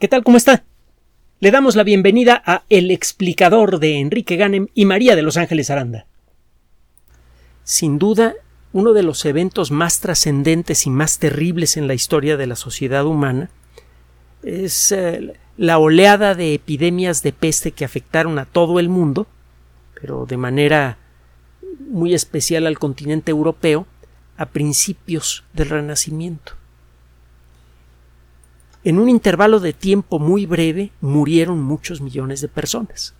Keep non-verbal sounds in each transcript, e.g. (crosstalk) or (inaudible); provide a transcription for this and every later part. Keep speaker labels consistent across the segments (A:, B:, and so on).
A: ¿Qué tal? ¿Cómo está? Le damos la bienvenida a El explicador de Enrique Ganem y María de Los Ángeles Aranda. Sin duda, uno de los eventos más trascendentes y más terribles en la historia de la sociedad humana es eh, la oleada de epidemias de peste que afectaron a todo el mundo, pero de manera muy especial al continente europeo, a principios del Renacimiento. En un intervalo de tiempo muy breve murieron muchos millones de personas.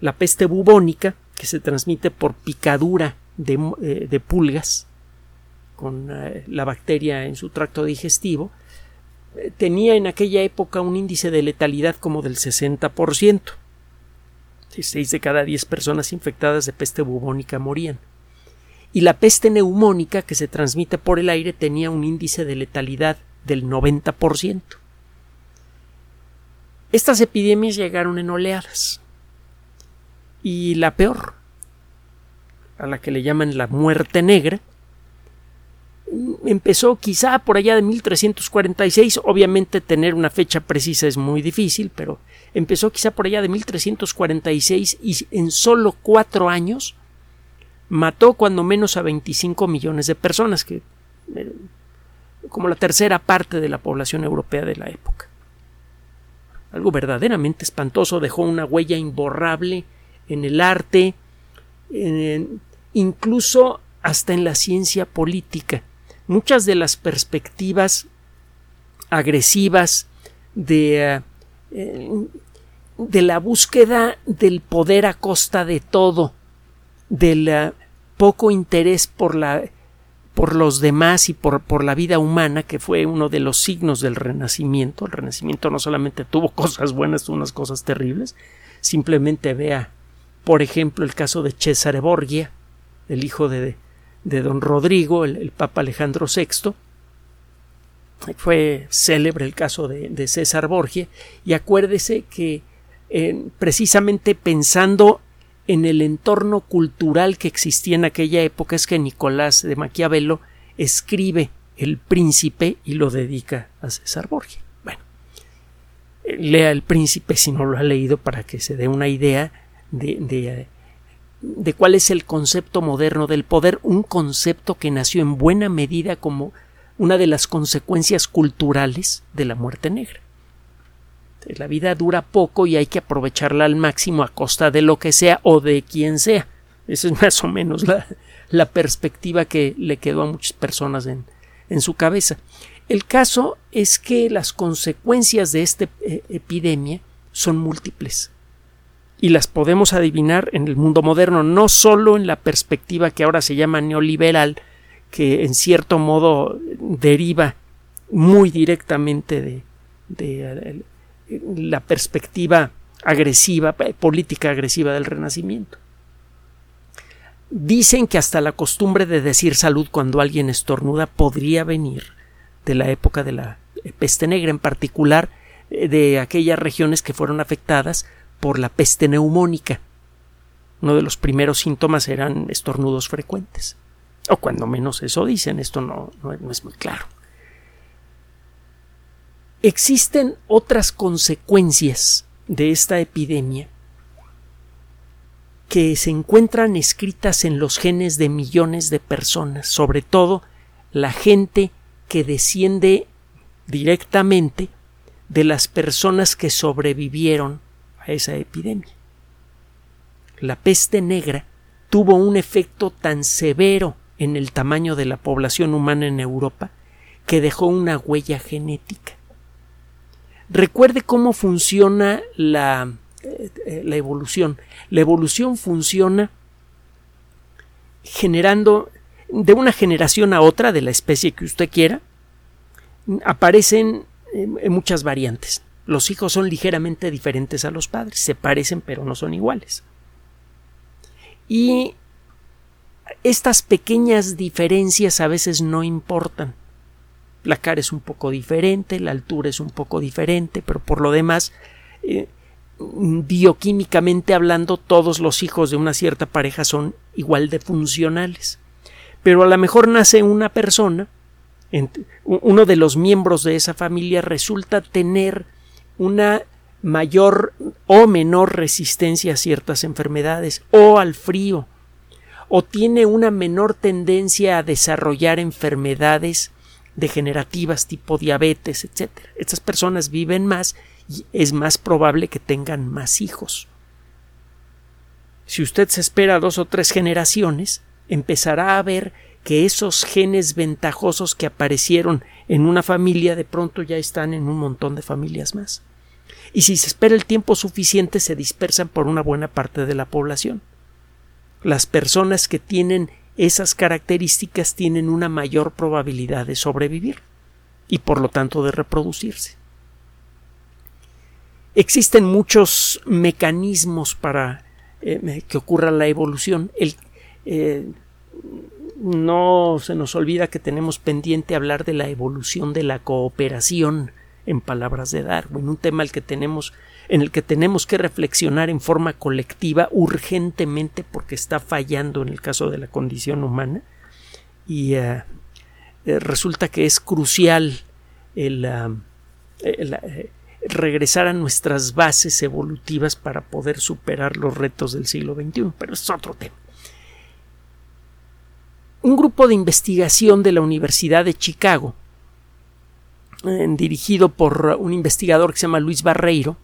A: La peste bubónica, que se transmite por picadura de, eh, pulgas con eh, la bacteria en su tracto digestivo, eh, tenía en aquella época un índice de letalidad como del 60%. Seis de cada diez personas infectadas de peste bubónica morían. Y la peste neumónica, que se transmite por el aire, tenía un índice de letalidad del 90%. Estas epidemias llegaron en oleadas. Y la peor, a la que le llaman la muerte negra, empezó quizá por allá de 1346, obviamente tener una fecha precisa es muy difícil, pero empezó quizá por allá de 1346 y en solo cuatro años mató cuando menos a 25 millones de personas, que eh, como la tercera parte de la población europea de la época. Algo verdaderamente espantoso, dejó una huella imborrable en el arte, incluso hasta en la ciencia política. Muchas de las perspectivas agresivas de, eh, de la búsqueda del poder a costa de todo, del eh, poco interés por la por los demás y por, por, la vida humana, que fue uno de los signos del Renacimiento. El Renacimiento no solamente tuvo (laughs) cosas buenas, tuvo unas cosas terribles. Simplemente vea, por ejemplo, el caso de Cesare Borgia, el hijo de, de don Rodrigo, el, Papa Alejandro VI. Fue célebre el caso de, César Borgia. Y acuérdese que eh, precisamente pensando en el entorno cultural que existía en aquella época es que Nicolás de Maquiavelo escribe El Príncipe y lo dedica a César Borgia. Bueno, lea El Príncipe si no lo ha leído para que se dé una idea de, de, de cuál es el concepto moderno del poder, un concepto que nació en buena medida como una de las consecuencias culturales de la muerte negra. La vida dura poco y hay que aprovecharla al máximo a costa de lo que sea o de quien sea. Esa es (laughs) más o menos la, perspectiva que le quedó a muchas personas en, su cabeza. El caso es que las consecuencias de esta eh, epidemia son múltiples y las podemos adivinar en el mundo moderno, no solo en la perspectiva que ahora se llama neoliberal, que en cierto modo deriva muy directamente de, de, la perspectiva agresiva, eh, política agresiva del Renacimiento. Dicen que hasta la costumbre de decir salud cuando alguien estornuda podría venir de la época de la peste negra, en particular eh, de aquellas regiones que fueron afectadas por la peste neumónica. Uno de los primeros síntomas eran estornudos frecuentes. O cuando menos eso dicen, esto no, no es muy claro. Existen otras consecuencias de esta epidemia que se encuentran escritas en los genes de millones de personas, sobre todo la gente que desciende directamente de las personas que sobrevivieron a esa epidemia. La peste negra tuvo un efecto tan severo en el tamaño de la población humana en Europa que dejó una huella genética. Recuerde cómo funciona la, eh, la evolución. La evolución funciona generando de una generación a otra de la especie que usted quiera, aparecen eh, muchas variantes. Los hijos son ligeramente diferentes a los padres, se parecen pero no son iguales. Y estas pequeñas diferencias a veces no importan la cara es un poco diferente, la altura es un poco diferente, pero por lo demás, eh, bioquímicamente hablando, todos los hijos de una cierta pareja son igual de funcionales. Pero a lo mejor nace una persona, uno de los miembros de esa familia resulta tener una mayor o menor resistencia a ciertas enfermedades o al frío o tiene una menor tendencia a desarrollar enfermedades degenerativas tipo diabetes, etc. Estas personas viven más y es más probable que tengan más hijos. Si usted se espera dos o tres generaciones, empezará a ver que esos genes ventajosos que aparecieron en una familia de pronto ya están en un montón de familias más. Y si se espera el tiempo suficiente se dispersan por una buena parte de la población. Las personas que tienen esas características tienen una mayor probabilidad de sobrevivir y por lo tanto de reproducirse. Existen muchos mecanismos para eh, que ocurra la evolución. Eh, no se nos olvida que tenemos pendiente hablar de la evolución de la cooperación en palabras de Darwin, un tema al que tenemos, en el que tenemos que reflexionar en forma colectiva urgentemente porque está fallando en el caso de la condición humana y eh, eh, resulta que es crucial el, eh, regresar a nuestras bases evolutivas para poder superar los retos del siglo XXI, pero es otro tema. Un grupo de investigación de la Universidad de Chicago dirigido por un investigador que se llama Luis Barreiro,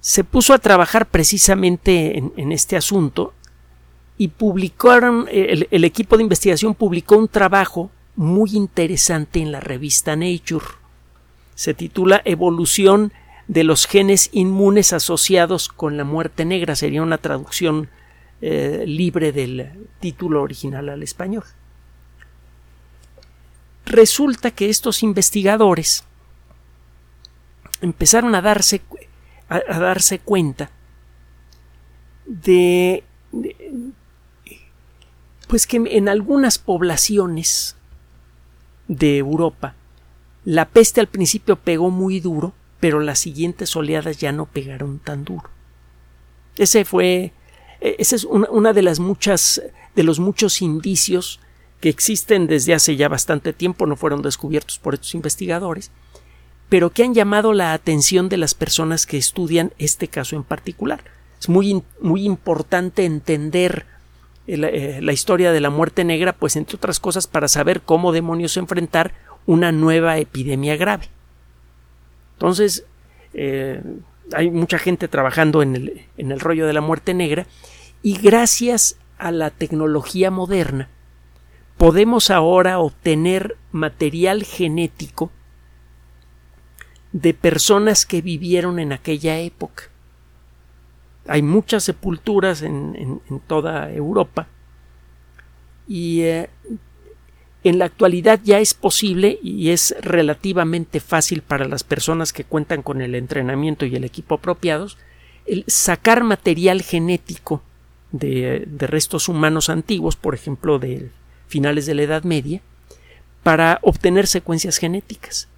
A: se puso a trabajar precisamente en, este asunto y publicaron, el, el, equipo de investigación publicó un trabajo muy interesante en la revista Nature. Se titula Evolución de los genes inmunes asociados con la muerte negra. Sería una traducción eh, libre del título original al español. Resulta que estos investigadores empezaron a darse, a, darse cuenta de, pues que en algunas poblaciones de Europa la peste al principio pegó muy duro, pero las siguientes oleadas ya no pegaron tan duro. Ese fue, ese es una, una de las muchas, de los muchos indicios que existen desde hace ya bastante tiempo, no fueron descubiertos por estos investigadores, pero que han llamado la atención de las personas que estudian este caso en particular. Es muy, muy importante entender eh, la historia de la muerte negra, pues entre otras cosas para saber cómo demonios enfrentar una nueva epidemia grave. Entonces, eh, hay mucha gente trabajando en el, en el rollo de la muerte negra y gracias a la tecnología moderna, podemos ahora obtener material genético de personas que vivieron en aquella época. Hay muchas sepulturas en, toda Europa y eh, en la actualidad ya es posible y es relativamente fácil para las personas que cuentan con el entrenamiento y el equipo apropiados el sacar material genético de, de restos humanos antiguos, por ejemplo, del finales de la Edad Media, para obtener secuencias genéticas.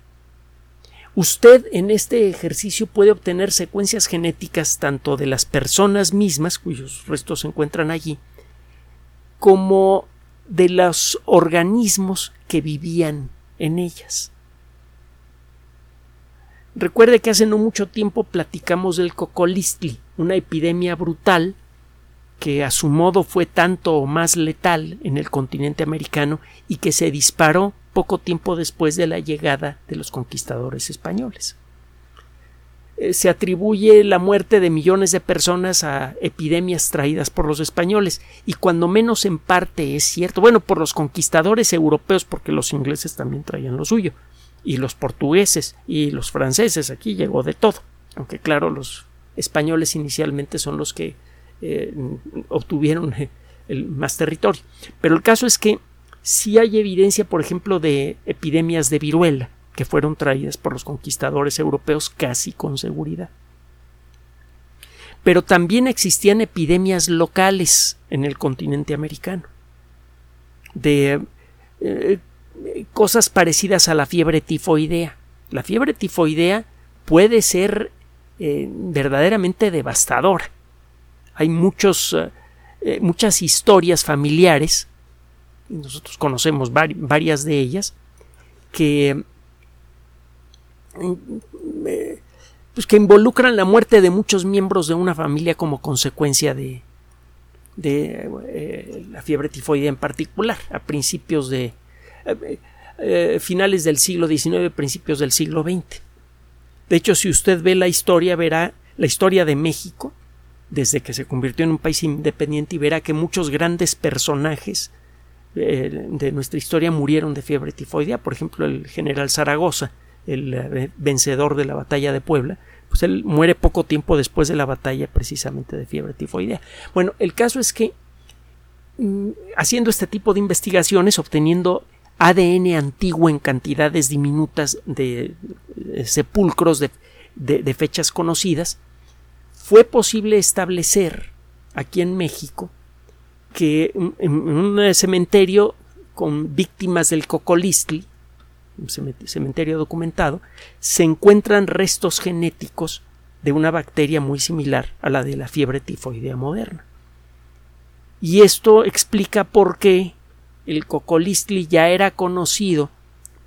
A: Usted en este ejercicio puede obtener secuencias genéticas tanto de las personas mismas, cuyos restos se encuentran allí, como de los organismos que vivían en ellas. Recuerde que hace no mucho tiempo platicamos del cocolistli, una epidemia brutal que a su modo fue tanto o más letal en el continente americano y que se disparó poco tiempo después de la llegada de los conquistadores españoles. Eh, se atribuye la muerte de millones de personas a epidemias traídas por los españoles y cuando menos en parte es cierto, bueno, por los conquistadores europeos porque los ingleses también traían lo suyo y los portugueses y los franceses aquí llegó de todo, aunque claro los españoles inicialmente son los que eh, obtuvieron el más territorio. Pero el caso es que si hay evidencia, por ejemplo, de epidemias de viruela que fueron traídas por los conquistadores europeos casi con seguridad. Pero también existían epidemias locales en el continente americano de eh, cosas parecidas a la fiebre tifoidea. La fiebre tifoidea puede ser eh, verdaderamente devastadora hay muchos, eh, muchas historias familiares, nosotros conocemos varias de ellas, que mm, eh, pues, que involucran la muerte de muchos miembros de una familia como consecuencia de, de eh, la fiebre tifoidea en particular, a principios de eh, finales del siglo XIX, principios del siglo XX. De hecho, si usted ve la historia, verá la historia de México, desde que se convirtió en un país independiente, y verá que muchos grandes personajes de nuestra historia murieron de fiebre tifoidea. Por ejemplo, el general Zaragoza, el vencedor de la batalla de Puebla, pues él muere poco tiempo después de la batalla precisamente de fiebre tifoidea. Bueno, el caso es que mm, haciendo este tipo de investigaciones, obteniendo ADN antiguo en cantidades diminutas de, sepulcros de, fechas conocidas, fue posible establecer aquí en México que en un cementerio con víctimas del cocolistli cementerio documentado, se encuentran restos genéticos de una bacteria muy similar a la de la fiebre tifoidea moderna. Y esto explica por qué el cocolistli ya era conocido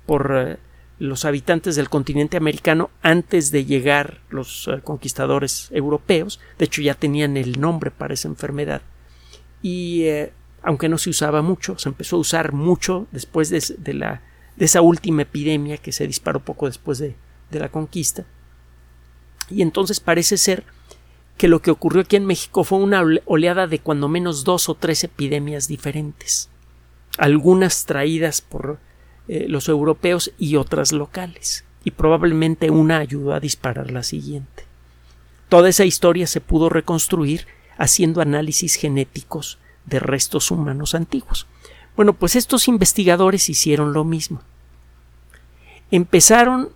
A: por eh, los habitantes del continente americano antes de llegar los eh, conquistadores europeos. De hecho, ya tenían el nombre para esa enfermedad. Y eh, aunque no se usaba mucho, se empezó a usar mucho después de la de esa última epidemia que se disparó poco después de, la conquista. Y entonces parece ser que lo que ocurrió aquí en México fue una oleada de cuando menos dos o tres epidemias diferentes, algunas traídas por eh, los europeos y otras locales, y probablemente una ayudó a disparar la siguiente. Toda esa historia se pudo reconstruir haciendo análisis genéticos de restos humanos antiguos. Bueno, pues estos investigadores hicieron lo mismo. Empezaron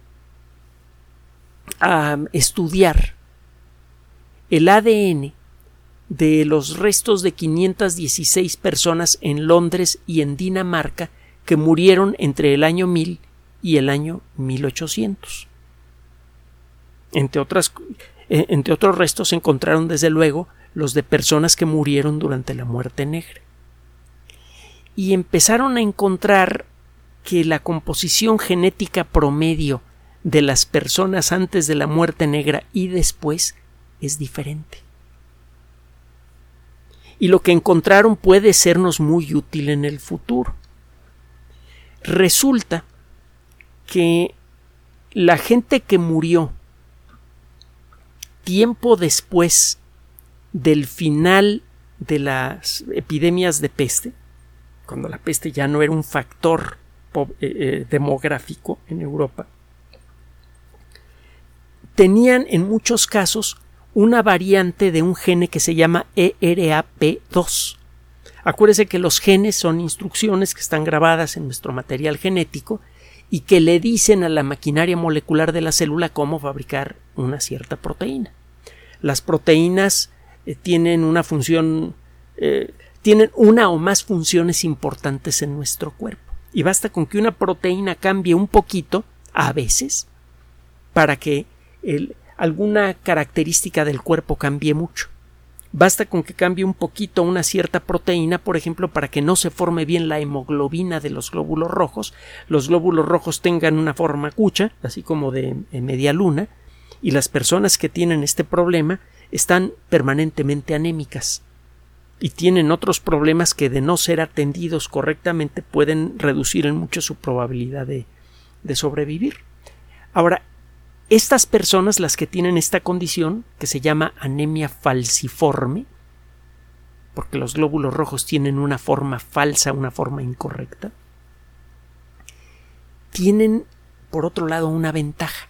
A: a estudiar el ADN de los restos de 516 personas en Londres y en Dinamarca que murieron entre el año 1000 y el año 1800. Entre, otras, eh, entre otros restos se encontraron desde luego los de personas que murieron durante la muerte negra y empezaron a encontrar que la composición genética promedio de las personas antes de la muerte negra y después es diferente. Y lo que encontraron puede sernos muy útil en el futuro. Resulta que la gente que murió tiempo después del final de las epidemias de peste, cuando la peste ya no era un factor eh, eh, demográfico en Europa, tenían en muchos casos una variante de un gene que se llama ERAP2. Acuérdese que los genes son instrucciones que están grabadas en nuestro material genético y que le dicen a la maquinaria molecular de la célula cómo fabricar una cierta proteína. Las proteínas eh, tienen una función tienen una o más funciones importantes en nuestro cuerpo. Y basta con que una proteína cambie un poquito, a veces, para que alguna característica del cuerpo cambie mucho. Basta con que cambie un poquito una cierta proteína, por ejemplo, para que no se forme bien la hemoglobina de los glóbulos rojos, los glóbulos rojos tengan una forma cucha, así como de media luna, y las personas que tienen este problema están permanentemente anémicas y tienen otros problemas que de no ser atendidos correctamente pueden reducir en mucho su probabilidad de, sobrevivir. Ahora, estas personas, las que tienen esta condición, que se llama anemia falciforme, porque los glóbulos rojos tienen una forma falsa, una forma incorrecta, tienen, por otro lado, una ventaja.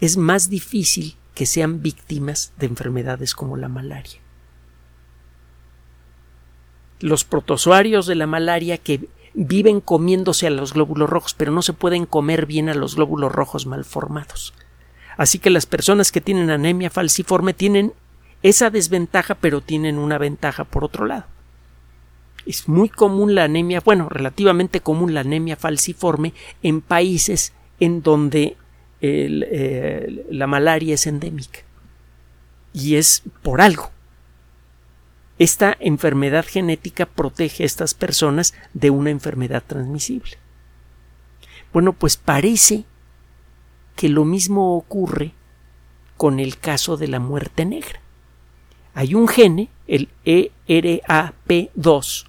A: Es más difícil que sean víctimas de enfermedades como la malaria los protozoarios de la malaria que viven comiéndose a los glóbulos rojos, pero no se pueden comer bien a los glóbulos rojos mal formados. Así que las personas que tienen anemia falciforme tienen esa desventaja, pero tienen una ventaja por otro lado. Es muy común la anemia, bueno, relativamente común la anemia falciforme en países en donde eh, la malaria es endémica. Y es por algo. Esta enfermedad genética protege a estas personas de una enfermedad transmisible. Bueno, pues parece que lo mismo ocurre con el caso de la muerte negra. Hay un gene, el ERAP2,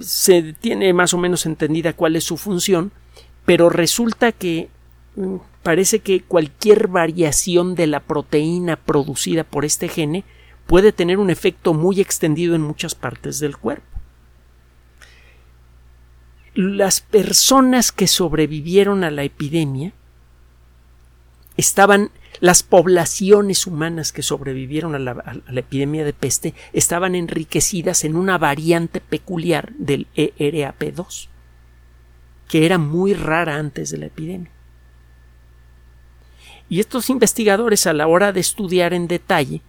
A: se tiene más o menos entendida cuál es su función, pero resulta que parece que cualquier variación de la proteína producida por este gene puede tener un efecto muy extendido en muchas partes del cuerpo. Las personas que sobrevivieron a la epidemia estaban las poblaciones humanas que sobrevivieron a la, epidemia de peste estaban enriquecidas en una variante peculiar del ERAP2, que era muy rara antes de la epidemia. Y estos investigadores a la hora de estudiar en detalle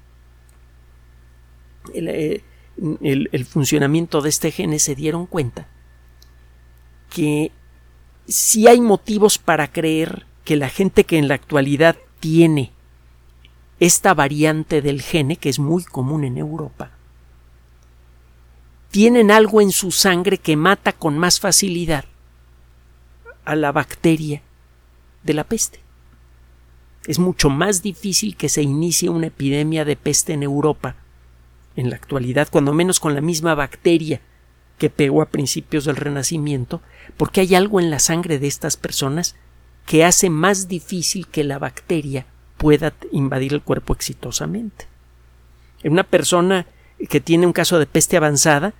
A: el, el funcionamiento de este gene se dieron cuenta que si hay motivos para creer que la gente que en la actualidad tiene esta variante del gene, que es muy común en Europa, tienen algo en su sangre que mata con más facilidad a la bacteria de la peste. Es mucho más difícil que se inicie una epidemia de peste en Europa en la actualidad, cuando menos con la misma bacteria que pegó a principios del Renacimiento, porque hay algo en la sangre de estas personas que hace más difícil que la bacteria pueda invadir el cuerpo exitosamente. En una persona que tiene un caso de peste avanzada,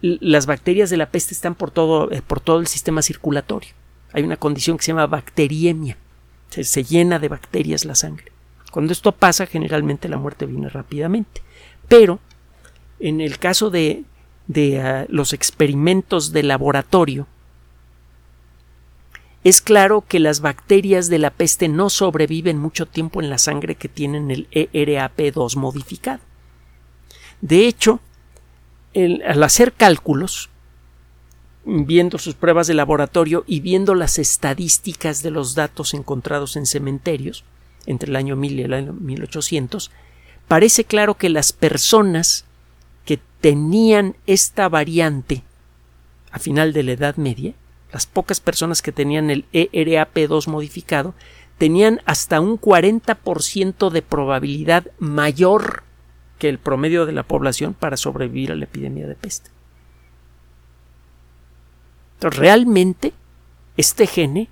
A: las bacterias de la peste están por todo, eh, por todo el sistema circulatorio. Hay una condición que se llama bacteriemia. Se, llena de bacterias la sangre. Cuando esto pasa, generalmente la muerte viene rápidamente. Pero, en el caso de, ah, los experimentos de laboratorio, es claro que las bacterias de la peste no sobreviven mucho tiempo en la sangre que tienen el ERAP2 modificado. De hecho, al hacer cálculos, viendo sus pruebas de laboratorio y viendo las estadísticas de los datos encontrados en cementerios entre el año 1000 y el año 1800, parece claro que las personas que tenían esta variante a final de la Edad Media las pocas personas que tenían el ERAP2 modificado tenían hasta un 40% de probabilidad mayor que el promedio de la población para sobrevivir a la epidemia de peste. Realmente este gene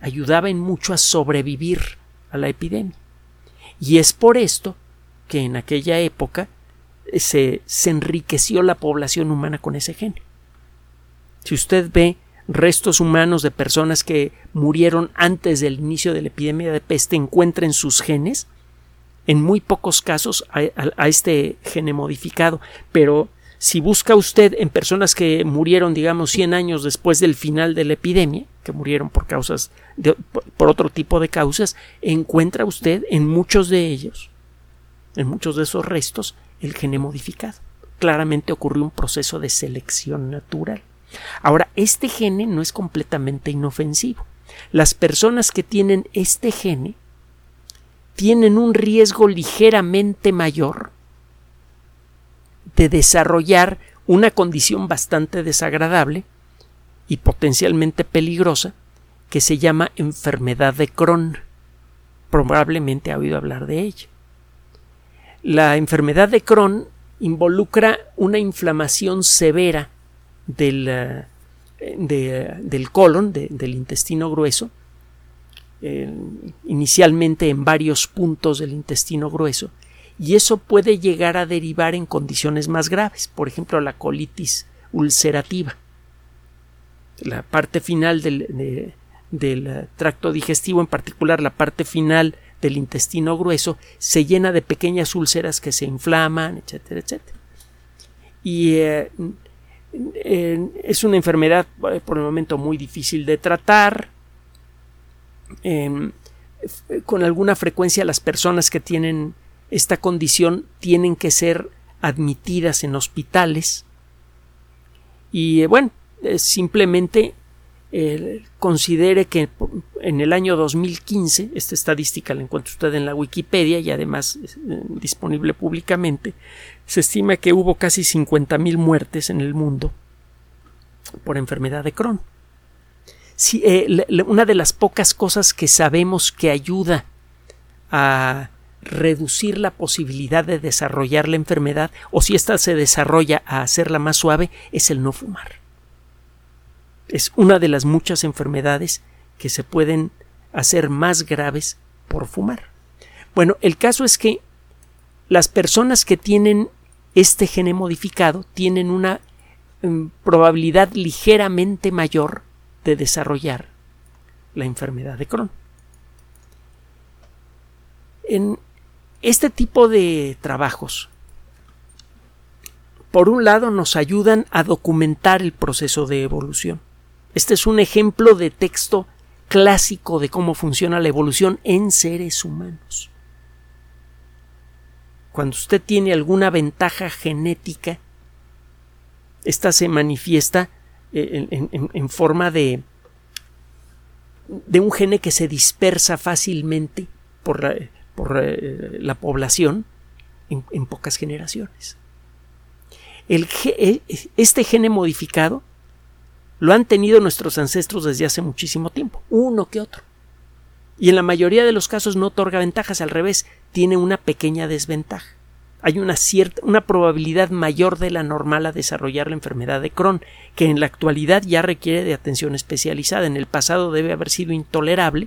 A: ayudaba en mucho a sobrevivir a la epidemia. Y es por esto que en aquella época se, se enriqueció la población humana con ese gene. Si usted ve restos humanos de personas que murieron antes del inicio de la epidemia de peste encuentren sus genes, en muy pocos casos a, este gene modificado, pero si busca usted en personas que murieron, digamos, 100 años después del final de la epidemia, que murieron por causas, por otro tipo de causas, encuentra usted en muchos de ellos, en muchos de esos restos, el gene modificado. Claramente ocurrió un proceso de selección natural. Ahora, este gene no es completamente inofensivo. Las personas que tienen este gene tienen un riesgo ligeramente mayor de desarrollar una condición bastante desagradable y potencialmente peligrosa que se llama enfermedad de Crohn. Probablemente ha oído hablar de ella. La enfermedad de Crohn involucra una inflamación severa del, eh, del colon, del intestino grueso, eh, inicialmente en varios puntos del intestino grueso, y eso puede llegar a derivar en condiciones más graves, por ejemplo la colitis ulcerativa. La parte final del, del eh, tracto digestivo, en particular la parte final del intestino grueso, se llena de pequeñas úlceras que se inflaman, etcétera, etcétera. Y es una enfermedad eh, por el momento muy difícil de tratar. Em, con alguna frecuencia las personas que tienen esta condición tienen que ser admitidas en hospitales y eh, bueno simplemente eh, considere que en el año 2015 esta estadística la encuentra usted en la Wikipedia y además disponible públicamente se estima que hubo casi 50.000 muertes en el mundo por enfermedad de Crohn. Eh, una de las pocas cosas que sabemos que ayuda a reducir la posibilidad de desarrollar la enfermedad o si ésta se desarrolla a hacerla más suave es el no fumar. Es una de las muchas enfermedades que se pueden hacer más graves por fumar. Bueno, el caso es que las personas que tienen este gene modificado tienen una mm, probabilidad ligeramente mayor de desarrollar la enfermedad de Crohn. En este tipo de trabajos, por un lado, nos ayudan a documentar el proceso de evolución. Este es un ejemplo de texto clásico de cómo funciona la evolución en seres humanos. Cuando usted tiene alguna ventaja genética, esta se manifiesta eh, en, forma de, de un gene que se dispersa fácilmente por la, por eh, la población en, pocas generaciones. Este gene modificado lo han tenido nuestros ancestros desde hace muchísimo tiempo, uno que otro. Y en la mayoría de los casos no otorga ventajas, al revés, tiene una pequeña desventaja. Hay una cierta, una probabilidad mayor de la normal a desarrollar la enfermedad de Crohn, que en la actualidad ya requiere de atención especializada. En el pasado debe haber sido intolerable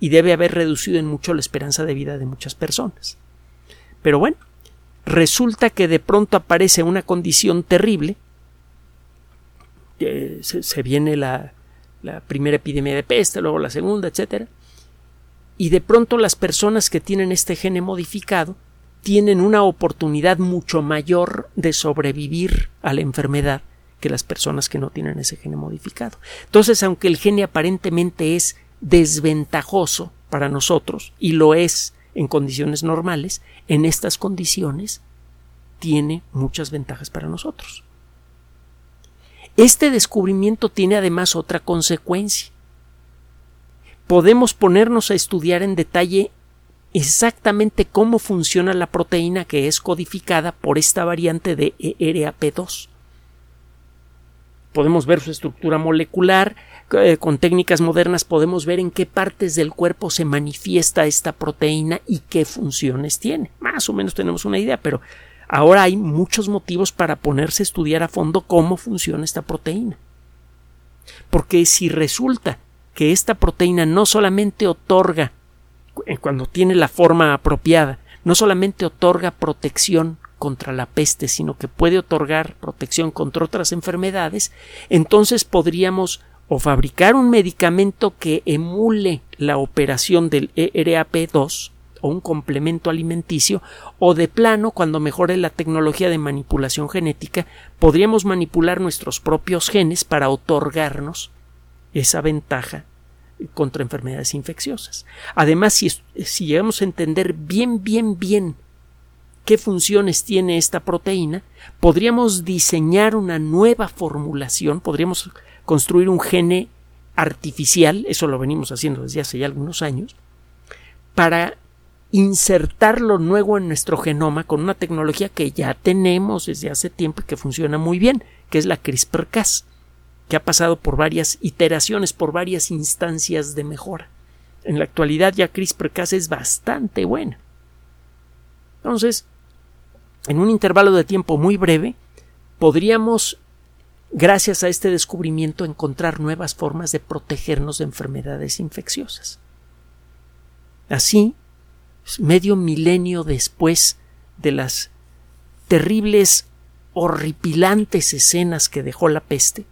A: y debe haber reducido en mucho la esperanza de vida de muchas personas. Pero bueno, resulta que de pronto aparece una condición terrible, se, viene la, la primera epidemia de peste, luego la segunda, etcétera, y de pronto las personas que tienen este gene modificado tienen una oportunidad mucho mayor de sobrevivir a la enfermedad que las personas que no tienen ese gene modificado. Entonces, aunque el gene aparentemente es desventajoso para nosotros, y lo es en condiciones normales, en estas condiciones tiene muchas ventajas para nosotros. Este descubrimiento tiene además otra consecuencia. Podemos ponernos a estudiar en detalle exactamente cómo funciona la proteína que es codificada por esta variante de ERAP2. Podemos ver su estructura molecular, eh, con técnicas modernas podemos ver en qué partes del cuerpo se manifiesta esta proteína y qué funciones tiene. Más o menos tenemos una idea, pero ahora hay muchos motivos para ponerse a estudiar a fondo cómo funciona esta proteína. Porque si resulta que esta proteína no solamente otorga, eh, cuando tiene la forma apropiada, no solamente otorga protección contra la peste, sino que puede otorgar protección contra otras enfermedades, entonces podríamos o fabricar un medicamento que emule la operación del ERAP2 o un complemento alimenticio o de plano cuando mejore la tecnología de manipulación genética podríamos manipular nuestros propios genes para otorgarnos esa ventaja contra enfermedades infecciosas. Además, si, si llegamos a entender bien, bien, bien qué funciones tiene esta proteína, podríamos diseñar una nueva formulación, podríamos construir un gene artificial, eso lo venimos haciendo desde hace ya algunos años, para insertarlo nuevo en nuestro genoma con una tecnología que ya tenemos desde hace tiempo y que funciona muy bien, que es la CRISPR-Cas, que ha pasado por varias iteraciones, por varias instancias de mejora. En la actualidad ya CRISPR-Cas es bastante buena. Entonces, en un intervalo de tiempo muy breve, podríamos gracias a este descubrimiento, encontrar nuevas formas de protegernos de enfermedades infecciosas. Así, medio milenio después de las terribles, horripilantes escenas que dejó la peste,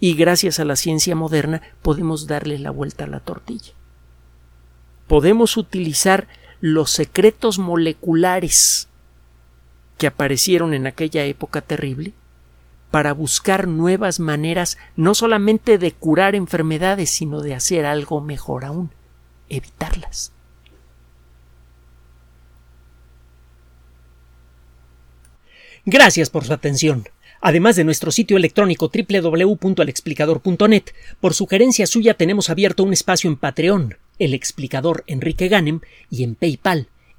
A: y gracias a la ciencia moderna podemos darle la vuelta a la tortilla. Podemos utilizar los secretos moleculares que aparecieron en aquella época terrible para buscar nuevas maneras no solamente de curar enfermedades, sino de hacer algo mejor aún, evitarlas. Gracias por su atención. Además de nuestro sitio electrónico www.alexplicador.net, por sugerencia suya tenemos abierto un espacio en Patreon, el explicador Enrique Ganem, y en PayPal,